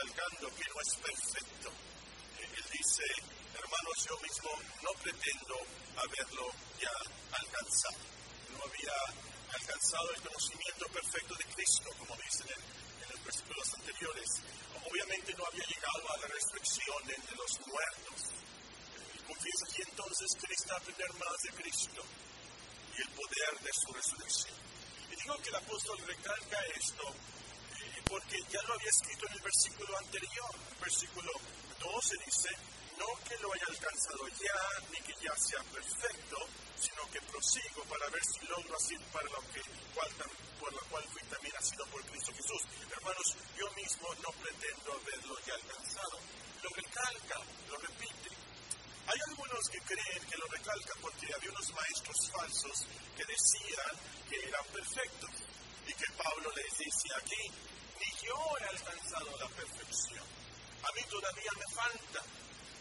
recalcando que no es perfecto. Él dice, hermanos, yo mismo no pretendo haberlo ya alcanzado. No había alcanzado el conocimiento perfecto de Cristo, como dicen en, los versículos anteriores. Obviamente no había llegado a la restricción de los muertos. Confiesa aquí entonces que necesita aprender más de Cristo y el poder de su resurrección. Y digo que el apóstol recalca esto eh, porque ya lo había escrito en el versículo anterior. Versículo 12 dice, no que lo haya alcanzado ya, ni que ya sea perfecto, sino que prosigo para ver si logro así para lo que por lo cual fui también nacido por Cristo Jesús. Hermanos, yo mismo no pretendo haberlo ya alcanzado. Lo recalca, lo repite. Hay algunos que creen que lo recalca porque había unos maestros falsos que decían que eran perfectos y que Pablo les dice aquí, yo he alcanzado la perfección. A mí todavía me falta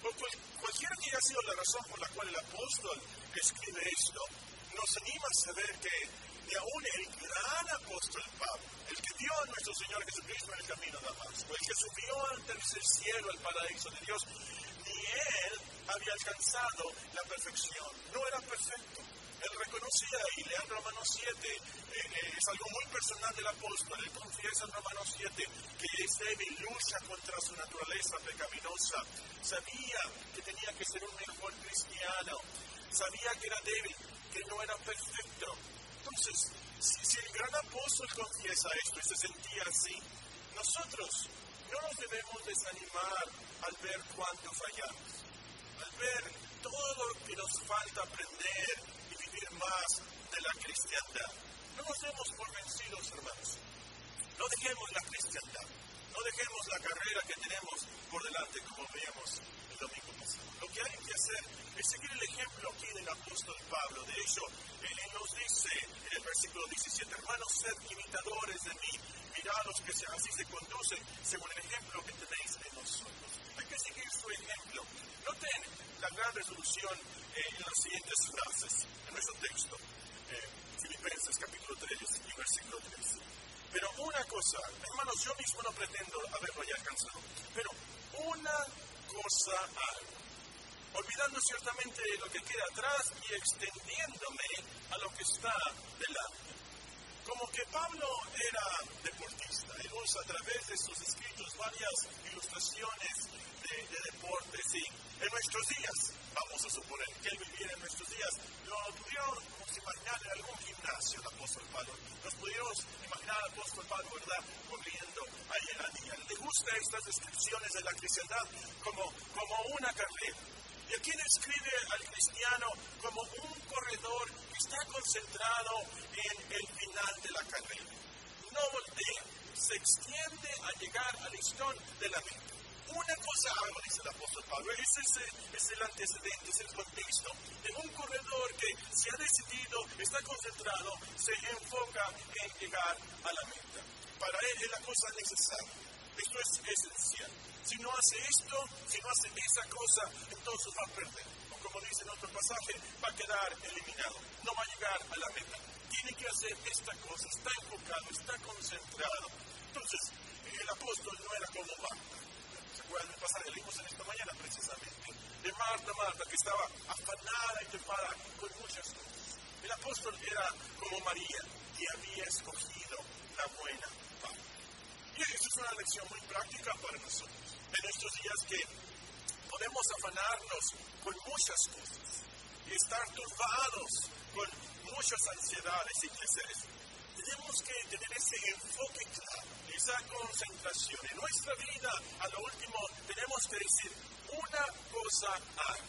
por cualquiera que haya sido la razón por la cual el apóstol escribe esto, nos anima a saber que ni aún el gran apóstol Pablo, el que dio a nuestro Señor Jesucristo en el camino de Damasco, el que subió al tercer cielo, al paraíso de Dios, ni él había alcanzado la perfección. No era perfecto. Él reconocía y lea en Romanos 7, eh, eh, es algo muy personal del apóstol, él confiesa en Romanos 7 que es débil, lucha contra su naturaleza pecaminosa, sabía que tenía que ser un mejor cristiano, sabía que era débil, que no era perfecto. Entonces, si, si el gran apóstol confiesa esto y se sentía así, nosotros no nos debemos desanimar al ver cuánto fallamos, al ver todo lo que nos falta aprender más de la cristiandad. No nos demos por vencidos, hermanos. No dejemos la cristiandad. No dejemos la carrera que tenemos por delante, como veíamos el domingo pasado. Lo que hay que hacer es seguir el ejemplo aquí del apóstol Pablo. De hecho, él nos dice en el versículo 17, hermanos, sed imitadores de mí. Mirad los que así se conducen según el ejemplo que tenéis de nosotros. Seguir su ejemplo. Noten la gran resolución eh, en las siguientes frases, en nuestro texto, eh, Filipenses capítulo 3 y versículo 3. Pero una cosa, hermanos, yo mismo no pretendo haberlo ya alcanzado, pero una cosa hago, olvidando ciertamente lo que queda atrás y extendiéndome a lo que está delante. Como que Pablo era deportista, él usa a través de sus escritos varias ilustraciones de, de deportes y en nuestros días, vamos a suponer que él viviera en nuestros días, lo pudiéramos imaginar en algún gimnasio el apóstol Pablo. Nos pudiéramos imaginar al apóstol Pablo, ¿verdad?, corriendo ahí en la día. Le gustan estas descripciones de la cristiandad como, como una carrera. Y aquí describe al cristiano como un corredor que está concentrado en el final de la carrera. No voltea, se extiende a llegar al listón de la meta. Una cosa hago, dice el apóstol Pablo, ese es, el antecedente, es el contexto de un corredor que se ha decidido, está concentrado, se enfoca en llegar a la meta. Para él es la cosa necesaria. Esto es esencial. Si no hace esto, si no hace esa cosa, entonces va a perder. O como dice en otro pasaje, va a quedar eliminado. No va a llegar a la meta. Tiene que hacer esta cosa, está enfocado, está concentrado. Entonces, el apóstol no era como Marta el pasaje leímos en esta mañana precisamente, de Marta, Marta, que estaba afanada y tempada con muchas cosas. El apóstol era como María, que había escogido la buena parte. Y esto es una lección muy práctica para nosotros. En estos días que podemos afanarnos con muchas cosas y estar turbados con muchas ansiedades y placeres, tenemos que tener ese enfoque claro esa concentración. En nuestra vida, a lo último, tenemos que decir una cosa hay.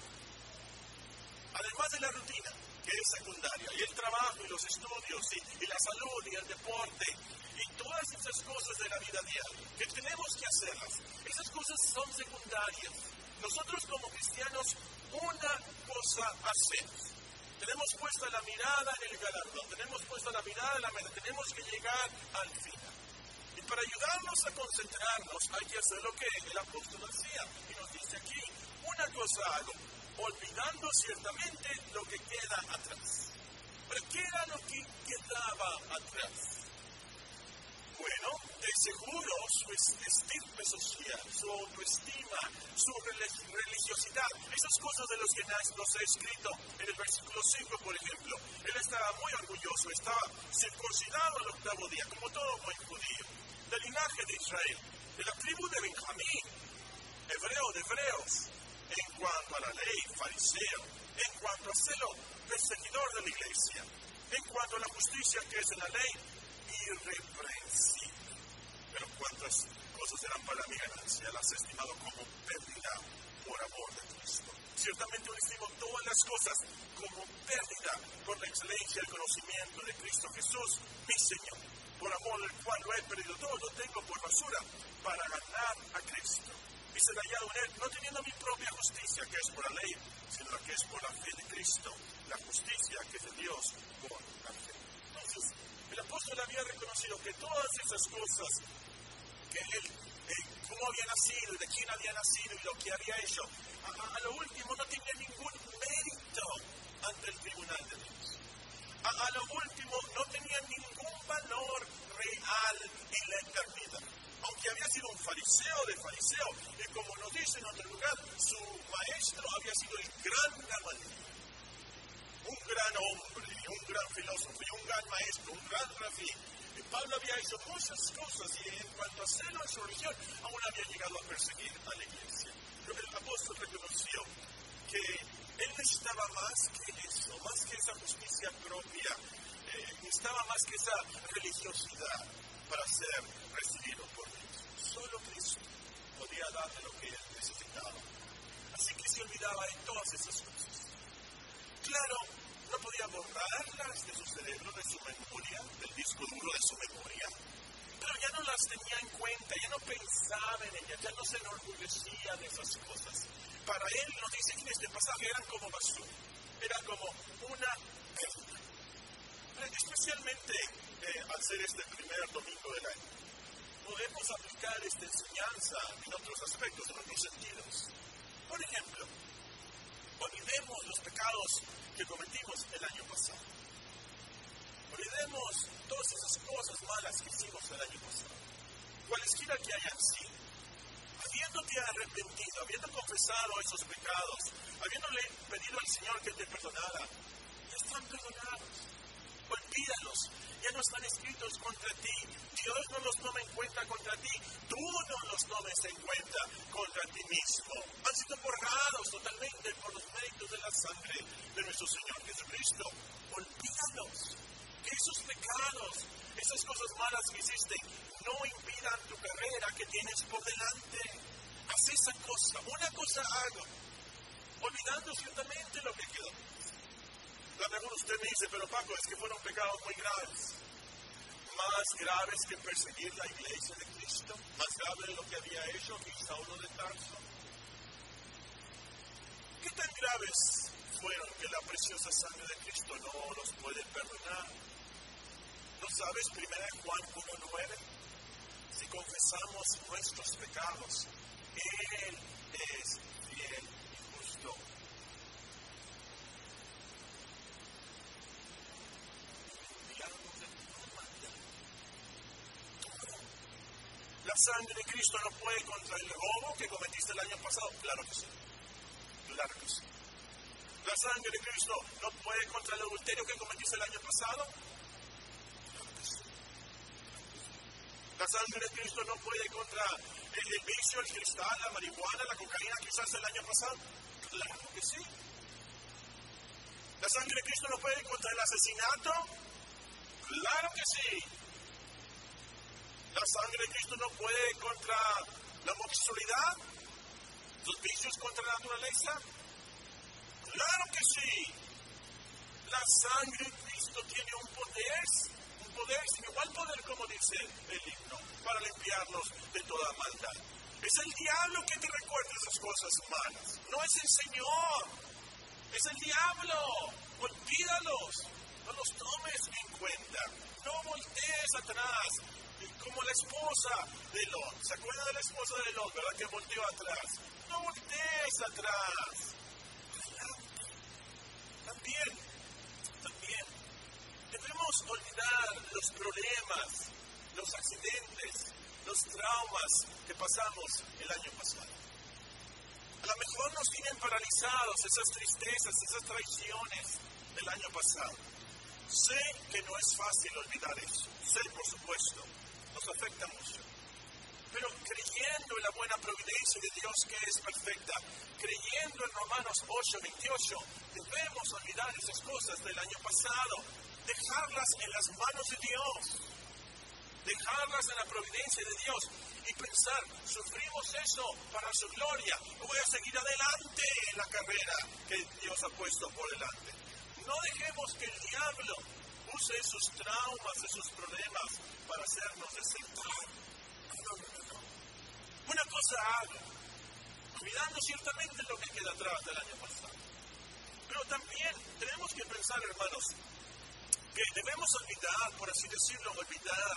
Además de la rutina, que es secundaria, y el trabajo, y los estudios, y, la salud, y el deporte, y todas esas cosas de la vida diaria, que tenemos que hacerlas. Esas cosas son secundarias. Nosotros como cristianos, una cosa hacemos. Tenemos puesta la mirada en el galardón, tenemos puesta la mirada en la meta, tenemos que llegar al final. Vamos a concentrarnos, hay que hacer lo que el apóstol hacía. Y nos dice aquí, una cosa hago, olvidando ciertamente lo que queda atrás. Pero ¿qué era lo que quedaba atrás? Bueno, de seguro su estirpe social, su autoestima, su religiosidad, esas cosas de las que nos ha escrito en el versículo 5, por ejemplo. Él estaba muy orgulloso, estaba circuncidado al octavo día, como todo buen judío, del linaje de Israel, de la tribu de Benjamín, hebreo de hebreos, en cuanto a la ley, fariseo, en cuanto a celo, perseguidor de la iglesia, en cuanto a la justicia que es la ley, irreprensible. Pero cuántas cosas eran para mi ganancia, las he estimado como pérdida por amor de Cristo. Ciertamente yo estimo todas las cosas como pérdida por la excelencia del conocimiento de Cristo Jesús, mi Señor, por amor del cual lo he perdido todo, lo tengo por basura para ganar a Cristo y ser hallado en él, no teniendo mi propia justicia, que es por la ley, sino la que es por la fe de Cristo, la justicia que es de Dios por la fe. Entonces, el apóstol había reconocido que todas esas cosas que él, eh, cómo había nacido, de quién había nacido y lo que había hecho, a, lo último no tenía ningún mérito ante el tribunal de Dios. A lo último no tenía ningún valor real en la eternidad aunque había sido un fariseo de fariseo, y como nos dice en otro lugar, su maestro había sido el gran Gamaliel, un gran hombre, un gran filósofo, y un gran maestro, un gran rabí. Y Pablo había hecho muchas cosas y en cuanto a celo en su religión, aún había llegado a perseguir a la iglesia. Pero el apóstol reconoció que él necesitaba más que eso, más que esa justicia propia, eh, necesitaba más que esa religiosidad para ser recibido por Solo Cristo podía darle lo que él necesitaba. Así que se olvidaba de todas esas cosas. Claro, no podía borrarlas de su cerebro, de su memoria, del disco duro de su memoria, ya no las tenía en cuenta, ya no pensaba en ellas, ya no se enorgullecía de esas cosas. Para él, nos dice en este pasaje, eran como basura, eran como una pérdida. Especialmente eh, al ser este primer domingo del año podemos aplicar esta enseñanza en otros aspectos, en otros sentidos. Por ejemplo, olvidemos los pecados que cometimos el año pasado. Olvidemos todas esas cosas malas que hicimos el año pasado. Cualesquiera que hayan sido. Habiéndote arrepentido, habiendo confesado esos pecados, habiéndole pedido al Señor que te perdonara, ya están perdonados. Olvídalos, ya no están escritos contra ti. Dios no los toma en cuenta contra ti. Tú no los tomes en cuenta contra ti mismo. Han sido borrados totalmente por los méritos de la sangre de nuestro Señor Jesucristo. Olvídalos. Esos pecados, esas cosas malas que hiciste, no impidan tu carrera que tienes por delante. Haz esa cosa. Una cosa hago. Olvidando ciertamente lo que quedó. A mejor usted me dice, pero Paco, es que fueron pecados muy graves más graves que perseguir la iglesia de Cristo, más grave de lo que había hecho Saulo de Tarso. ¿Qué tan graves fueron que la preciosa sangre de Cristo no los puede perdonar? ¿No sabes 1 Juan 1.9? Si confesamos nuestros pecados, Él es fiel y justo ¿La sangre de Cristo no puede contra el robo que cometiste el año pasado? Claro que sí. Claro que sí. ¿La sangre de Cristo no puede contra el adulterio que cometiste el año pasado? Claro que sí. ¿La sangre de Cristo no puede contra el, vicio, el cristal, la marihuana, la cocaína que usaste el año pasado? Claro que sí. ¿La sangre de Cristo no puede contra el asesinato? Claro que sí. La sangre de Cristo no puede contra la homosexualidad, los vicios contra la naturaleza. Claro que sí. La sangre de Cristo tiene un poder, poder sin igual poder, como dice el himno, para limpiarnos de toda maldad. Es el diablo que te recuerda esas cosas malas, no es el Señor, es el diablo. Olvídalos, no los tomes en cuenta, no voltees atrás, como la esposa de Lot. ¿Se acuerda de la esposa de Lot, verdad? Que volteó atrás. No voltees atrás. También, debemos olvidar los problemas, los accidentes, los traumas que pasamos el año pasado. A lo mejor nos tienen paralizados esas tristezas, esas traiciones del año pasado. Sé que no es fácil olvidar eso, sé por supuesto, nos afecta mucho. Pero creyendo en la buena providencia de Dios que es perfecta, creyendo en Romanos 8, 28, debemos olvidar esas cosas del año pasado, dejarlas en las manos de Dios dejarlas en la providencia de Dios y pensar, sufrimos eso para su gloria, voy a seguir adelante en la carrera que Dios ha puesto por delante. No dejemos que el diablo use esos traumas, esos problemas para hacernos no, Una cosa hago, cuidando ciertamente lo que queda atrás del año pasado. Pero también tenemos que pensar, hermanos, que debemos olvidar, por así decirlo, olvidar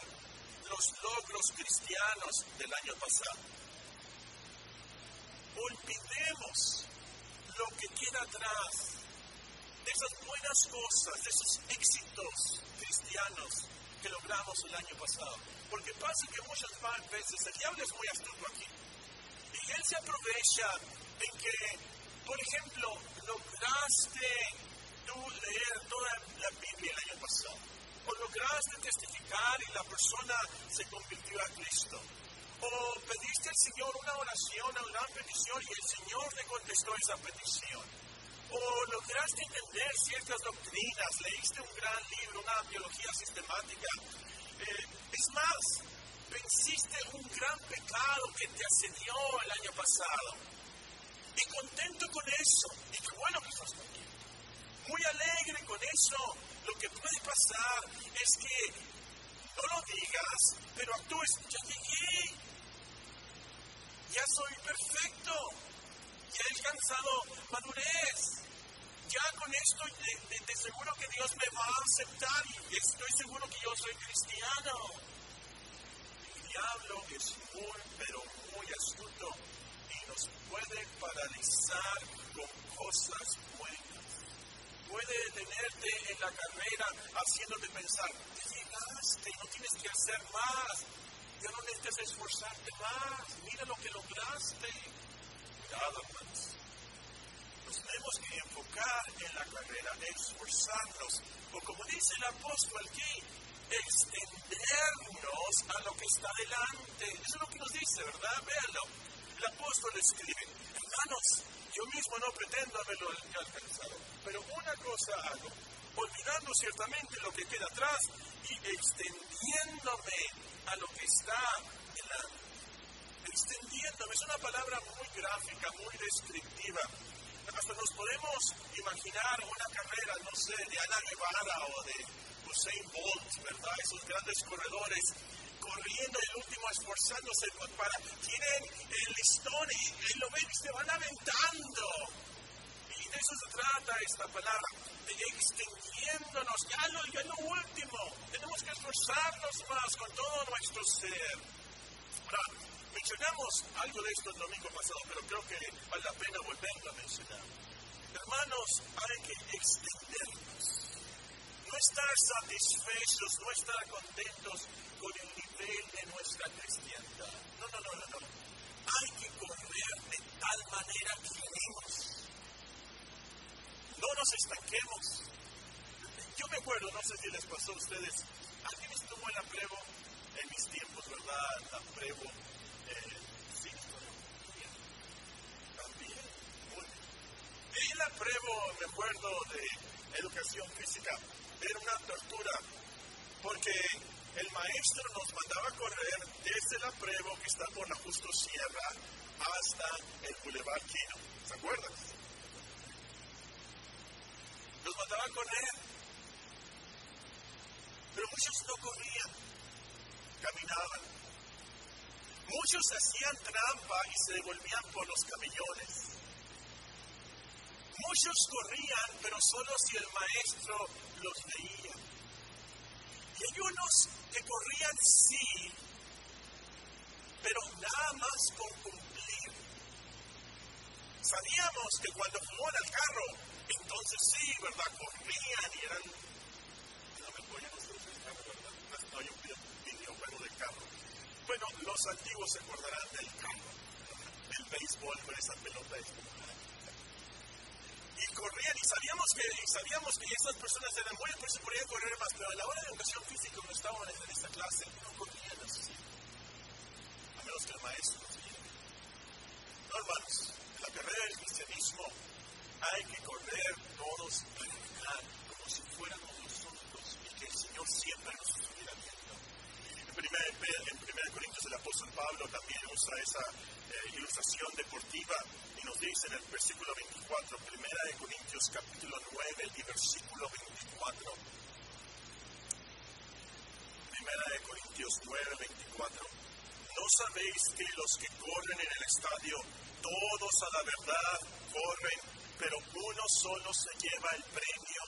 los logros cristianos del año pasado. Olvidemos lo que queda atrás de esas buenas cosas, de esos éxitos cristianos que logramos el año pasado. Porque pasa que muchas veces el diablo es muy astuto aquí. Y él se aprovecha en que, por ejemplo, lograste tú leer toda la Biblia el año pasado o lograste testificar y la persona se convirtió a Cristo. O pediste al Señor una oración, una gran petición y el Señor te contestó esa petición. O lograste entender ciertas doctrinas, leíste un gran libro, una biología sistemática. Eh, es más, venciste un gran pecado que te asedió el año pasado. Y contento con eso. Y qué bueno que estás aquí. Muy alegre con eso. Lo que puede pasar es que no lo digas, pero actúes, ya llegué, ya soy perfecto, ya he alcanzado madurez, ya con esto de, seguro que Dios me va a aceptar y estoy seguro que yo soy cristiano. El diablo es muy, pero muy astuto y nos puede paralizar con cosas buenas puede detenerte en la carrera haciéndote pensar, ya llegaste, no tienes que hacer más, ya no necesitas esforzarte más, mira lo que lograste. Cuidado, hermanos. Nos tenemos que enfocar en la carrera, esforzarnos, o como dice el apóstol aquí, extendernos a lo que está delante. Eso es lo que nos dice, ¿verdad? Véanlo. El apóstol escribe, hermanos, yo mismo no pretendo haberlo alcanzado, pero una cosa hago, olvidando ciertamente lo que queda atrás y extendiéndome a lo que está delante. Extendiéndome, es una palabra muy gráfica, muy descriptiva. Hasta nos podemos imaginar una carrera, no sé, de Ana Guevara o de Usain Bolt, ¿verdad? Esos grandes corredores corriendo el último esforzándose para, tienen el listón y, lo ven y se van aventando. De eso se trata esta palabra, de extendiéndonos, ya lo, ya lo último, tenemos que esforzarnos más con todo nuestro ser. Ahora, mencionamos algo de esto el domingo pasado, pero creo que vale la pena volverlo a mencionar. Hermanos, hay que extendernos. No estar satisfechos, no estar contentos con el de nuestra cristiandad. No, no, no, no, no. Hay que correr de tal manera que lleguemos. No nos estanquemos. Yo me acuerdo, no sé si les pasó a ustedes, alguien estuvo en la prueba en mis tiempos, ¿verdad? La prueba. Eh, sí, también. Muy Y la prueba, me acuerdo de educación física, era una tortura, porque el maestro nos mandaba correr desde la prueba que está por la Justo Sierra hasta el Boulevard Quino. ¿Se acuerdan? a correr. Pero muchos no corrían, caminaban. Muchos hacían trampa y se devolvían por los camellones. Muchos corrían, pero solo si el maestro los veía. Y hay unos que corrían sí, pero nada más por cumplir. Sabíamos que cuando jugó al carro, entonces sí, ¿verdad? Corrían y eran... No me voy a el carro, ¿verdad? No hay un videojuego del carro. Bueno, los antiguos se acordarán del carro. El béisbol con esa pelota es y corrían y sabíamos que sabíamos que esas personas eran buenas, por eso podían correr más, pero a la hora de educación física cuando estaban en esta clase no corrían así, a menos que el maestro No, hermanos, en la carrera del cristianismo hay que correr todos para como si fuéramos nosotros y que el Señor siempre nos estuviera viendo. En 1 en primer Corintios el apóstol Pablo también usa esa eh, ilustración deportiva nos dice en el versículo 24, primera de Corintios capítulo 9 y versículo 24. Primera de Corintios 9, 24. ¿No sabéis que los que corren en el estadio, todos a la verdad corren, pero uno solo se lleva el premio?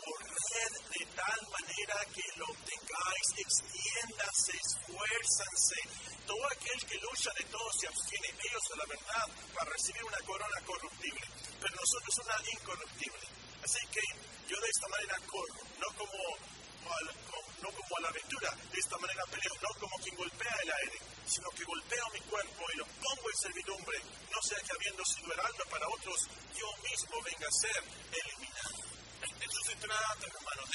Corred de tal manera que lo obtengáis, extiéndase, esfuérzanse, todo aquel que lucha de todo se abstiene ellos a la verdad para recibir una corona corruptible, pero nosotros una incorruptible. Así que yo de esta manera corro, no como, no como a la aventura, de esta manera peleo, no como quien golpea el aire, sino que golpeo mi cuerpo y lo pongo en servidumbre, no sea que habiendo sido heraldo para otros, yo mismo venga a ser eliminado. Eso se trata, hermanos,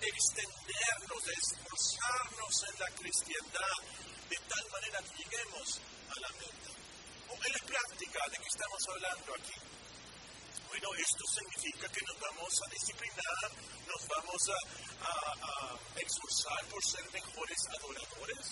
de extendernos, de esforzarnos en la cristiandad, de tal manera que lleguemos a la meta. ¿O la práctica de que estamos hablando aquí? Bueno, esto significa que nos vamos a disciplinar, nos vamos a, a, a por ser mejores adoradores.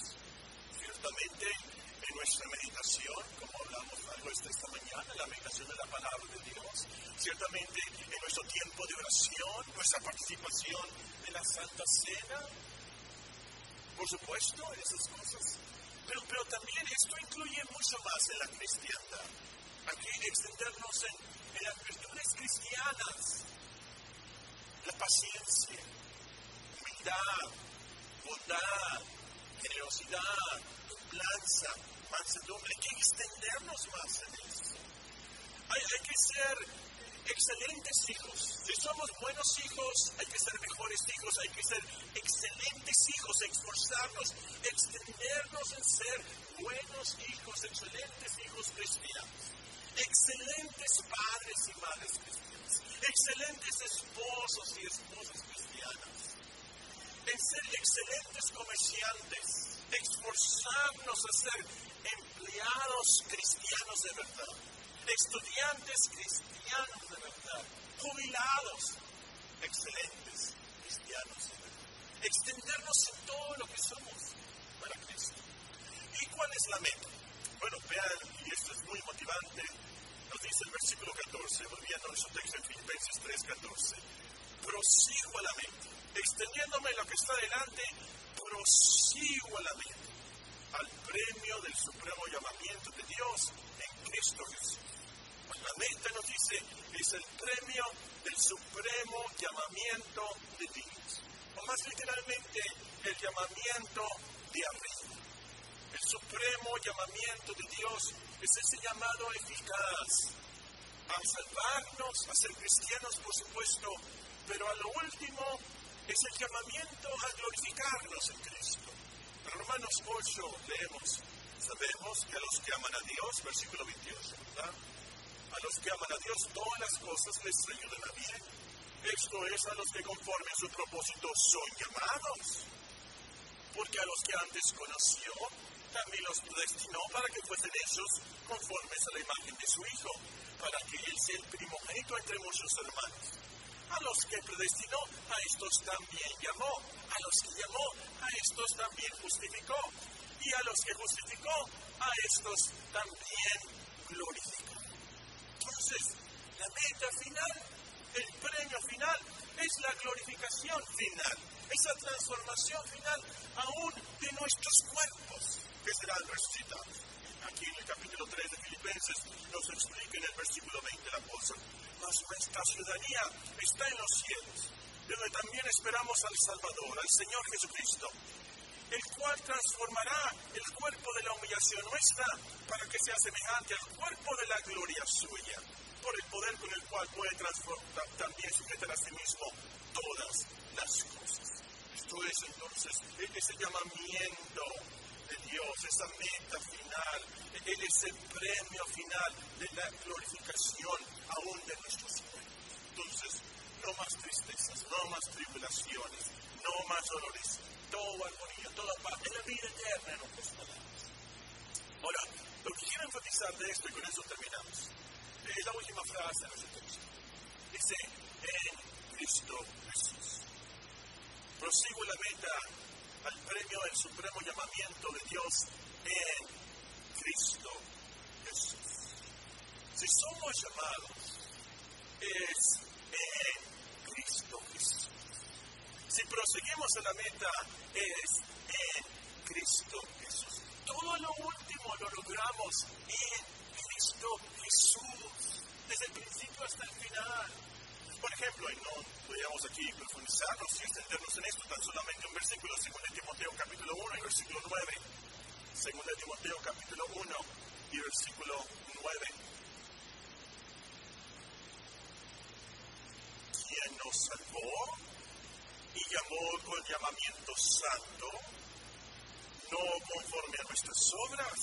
Ciertamente, en nuestra meditación, como hablamos algo esta mañana, la meditación de la palabra de Dios, ciertamente en nuestro tiempo de oración, nuestra participación en la Santa Cena, por supuesto, en esas cosas. Pero, pero también esto incluye mucho más en la cristiandad. Aquí extendernos en, las virtudes cristianas, la paciencia, humildad, bondad, generosidad, templanza, mansedumbre. Hay que extendernos más en eso. Hay, hay que ser excelentes hijos. Si somos buenos hijos, hay que ser mejores hijos, hay que ser excelentes hijos, esforzarnos, extendernos en ser buenos hijos, excelentes hijos cristianos, excelentes padres y madres cristianas, excelentes esposos y esposas cristianas, ser excelentes comerciantes, esforzarnos a ser empleados cristianos de verdad, estudiantes cristianos de verdad, jubilados, excelentes cristianos de verdad. Extendernos en todo lo que somos para Cristo. ¿Y cuál es la meta? Bueno, vean, y esto es muy motivante, nos dice el versículo 14, volviendo a nuestro texto en Filipenses 3:14. Prosigo a la meta, extendiéndome lo que está delante, prosigo a la meta, al premio del supremo llamamiento de Dios en Cristo Jesús. La meta nos dice es el premio del supremo llamamiento de Dios. O más literalmente, el llamamiento de arriba. Supremo llamamiento de Dios es ese llamado eficaz a salvarnos, a ser cristianos, por supuesto, pero a lo último es el llamamiento a glorificarnos en Cristo. En Romanos 8 leemos, sabemos que a los que aman a Dios, versículo 28, ¿verdad? A los que aman a Dios todas las cosas les ayudan a bien. Esto es a los que conforme a su propósito son llamados. Porque a los que antes conoció, también los predestinó para que fuesen ellos conformes a la imagen de su Hijo, para que Él sea el primogénito entre muchos hermanos. A los que predestinó, a estos también llamó. A los que llamó, a estos también justificó. Y a los que justificó, a estos también glorificó. Entonces, la meta final, el premio final, es la glorificación final, esa transformación final aún de nuestros cuerpos, que serán resucitados. Aquí en el capítulo 3 de Filipenses nos explica en el versículo 20 la apóstol, mas nuestra ciudadanía está en los cielos, de donde también esperamos al Salvador, al Señor Jesucristo, el cual transformará el cuerpo de la humillación nuestra para que sea semejante al cuerpo de la gloria suya, por el poder con el cual puede transformar, también sujetar a sí mismo todas las cosas. Esto es entonces ese llamamiento de Dios, esa meta final, ese premio final de la glorificación aún de nuestros cuerpos. Entonces, no más tristezas, no más tribulaciones, no más dolores, todo armonía, toda paz, en la vida eterna en otras palabras. Ahora, lo que quiero enfatizar de esto, y con eso terminamos, es la última frase de este texto. Dice, en Cristo Jesús. Prosigo la meta al premio del supremo llamamiento de Dios en Cristo Jesús. Si somos llamados, es en Cristo Jesús. Si proseguimos a la meta, es en Cristo Jesús. Todo lo último lo logramos en Cristo Jesús, desde el principio hasta el final. Por ejemplo, y no podríamos aquí profundizarnos y extendernos en esto, tan solamente un versículo, 2 Timoteo capítulo 1 y versículo 9. 2 Timoteo capítulo 1 y versículo 9. ¿Quién nos salvó y llamó con llamamiento santo, no conforme a nuestras obras,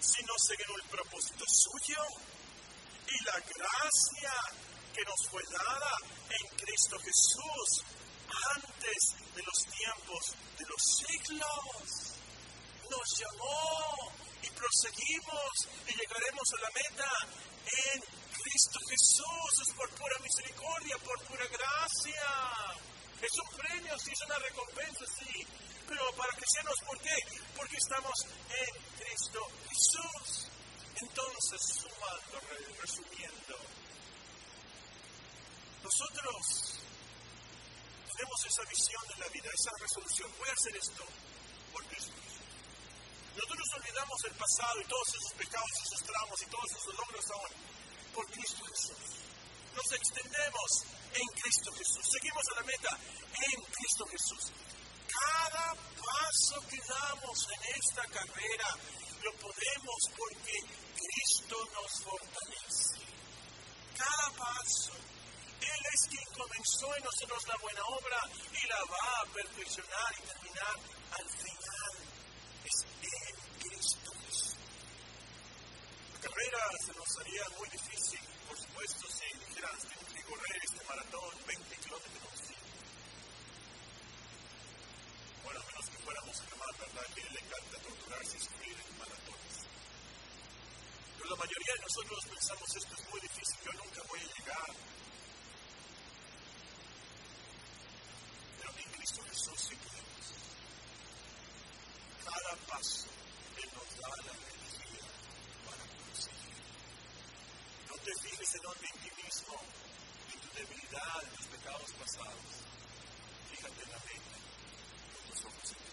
sino según el propósito suyo y la gracia que nos fue dada en Cristo Jesús antes de los tiempos de los siglos. Nos llamó y proseguimos y llegaremos a la meta en Cristo Jesús. Es por pura misericordia, por pura gracia. Es un premio, sí, es una recompensa, sí. Pero para cristianos, ¿por qué? Porque estamos en Cristo Jesús. Entonces, sumando, resumiendo, nosotros tenemos esa visión de la vida, esa resolución. Voy a hacer esto por Cristo. Nosotros olvidamos el pasado y todos esos pecados, esos tramos y todos esos logros aún por Cristo Jesús. Nos extendemos en Cristo Jesús. Seguimos a la meta en Cristo Jesús. Cada paso que damos en esta carrera lo podemos porque Cristo nos fortalece. Cada paso. Él es quien comenzó en nosotros la buena obra y la va a perfeccionar y terminar al final. Es en Cristo. La carrera se nos haría muy difícil, por supuesto, si dijeras, tengo que correr este maratón 20 kilómetros. Bueno, menos que fuéramos a llamar, ¿verdad? Que le encanta torturarse y sufrir en maratones. Pero la mayoría de nosotros pensamos esto es muy difícil, yo nunca voy a llegar. Pero en Cada paso Él nos da la energía para conseguir. No te fijes en ti mismo, en tu debilidad, en tus pecados pasados. Fíjate en la meta, en tus ojos